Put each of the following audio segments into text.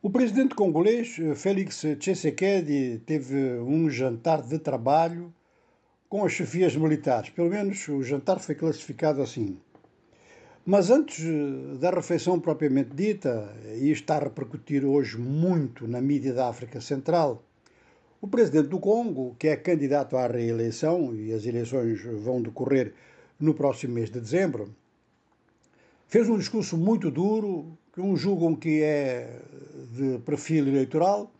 O presidente congolês Félix Tshisekedi teve um jantar de trabalho com as chefias militares. Pelo menos o jantar foi classificado assim. Mas antes da refeição propriamente dita, e está a repercutir hoje muito na mídia da África Central, o presidente do Congo, que é candidato à reeleição, e as eleições vão decorrer no próximo mês de dezembro, fez um discurso muito duro, que uns julgam que é de perfil eleitoral,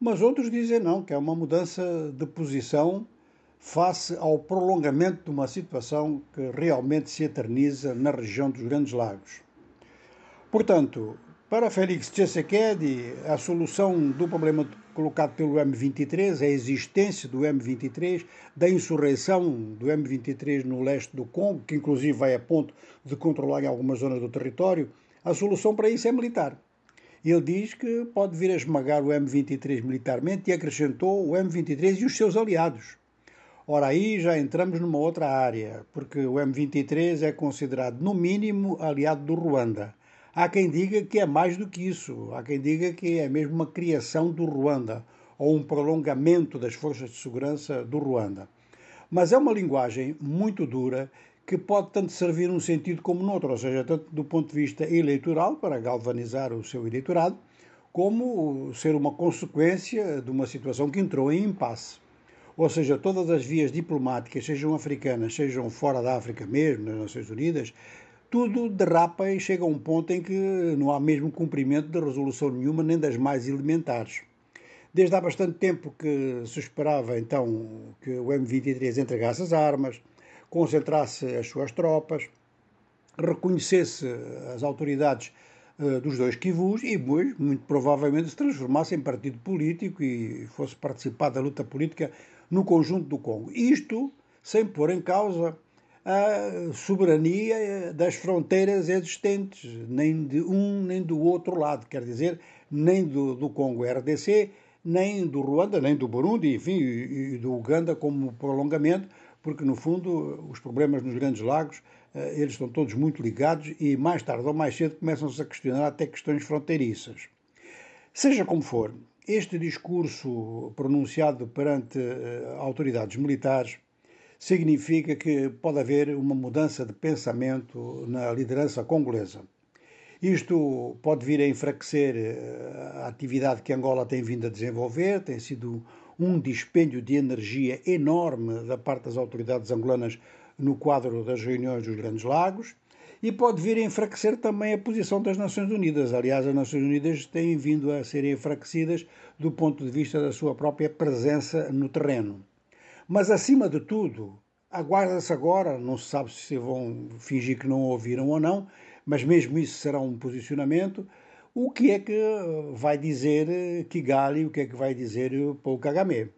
mas outros dizem não, que é uma mudança de posição face ao prolongamento de uma situação que realmente se eterniza na região dos Grandes Lagos. Portanto, para Félix Tshisekedi, a solução do problema colocado pelo M23, a existência do M23, da insurreição do M23 no leste do Congo, que inclusive vai a ponto de controlar em algumas zonas do território, a solução para isso é militar. Ele diz que pode vir a esmagar o M23 militarmente e acrescentou o M23 e os seus aliados. Ora, aí já entramos numa outra área, porque o M23 é considerado, no mínimo, aliado do Ruanda. Há quem diga que é mais do que isso, há quem diga que é mesmo uma criação do Ruanda, ou um prolongamento das forças de segurança do Ruanda. Mas é uma linguagem muito dura que pode tanto servir num sentido como no outro, ou seja, tanto do ponto de vista eleitoral, para galvanizar o seu eleitorado, como ser uma consequência de uma situação que entrou em impasse. Ou seja, todas as vias diplomáticas, sejam africanas, sejam fora da África mesmo, nas Nações Unidas, tudo derrapa e chega a um ponto em que não há mesmo cumprimento de resolução nenhuma, nem das mais elementares. Desde há bastante tempo que se esperava então que o M23 entregasse as armas, concentrasse as suas tropas, reconhecesse as autoridades uh, dos dois Kivus e, muito provavelmente, se transformasse em partido político e fosse participar da luta política no conjunto do Congo. Isto sem pôr em causa a soberania das fronteiras existentes, nem de um nem do outro lado, quer dizer, nem do, do Congo RDC, nem do Ruanda, nem do Burundi, enfim, e, e do Uganda como prolongamento, porque no fundo os problemas nos Grandes Lagos eh, eles estão todos muito ligados e mais tarde ou mais cedo começam-se a questionar até questões fronteiriças. Seja como for, este discurso pronunciado perante uh, autoridades militares significa que pode haver uma mudança de pensamento na liderança congolesa. Isto pode vir a enfraquecer uh, a atividade que Angola tem vindo a desenvolver, tem sido um dispêndio de energia enorme da parte das autoridades angolanas no quadro das reuniões dos Grandes Lagos e pode vir a enfraquecer também a posição das Nações Unidas. Aliás, as Nações Unidas têm vindo a ser enfraquecidas do ponto de vista da sua própria presença no terreno. Mas, acima de tudo, aguarda-se agora, não se sabe se vão fingir que não ouviram ou não, mas mesmo isso será um posicionamento. O que é que vai dizer Kigali, o que é que vai dizer Paul Kagame?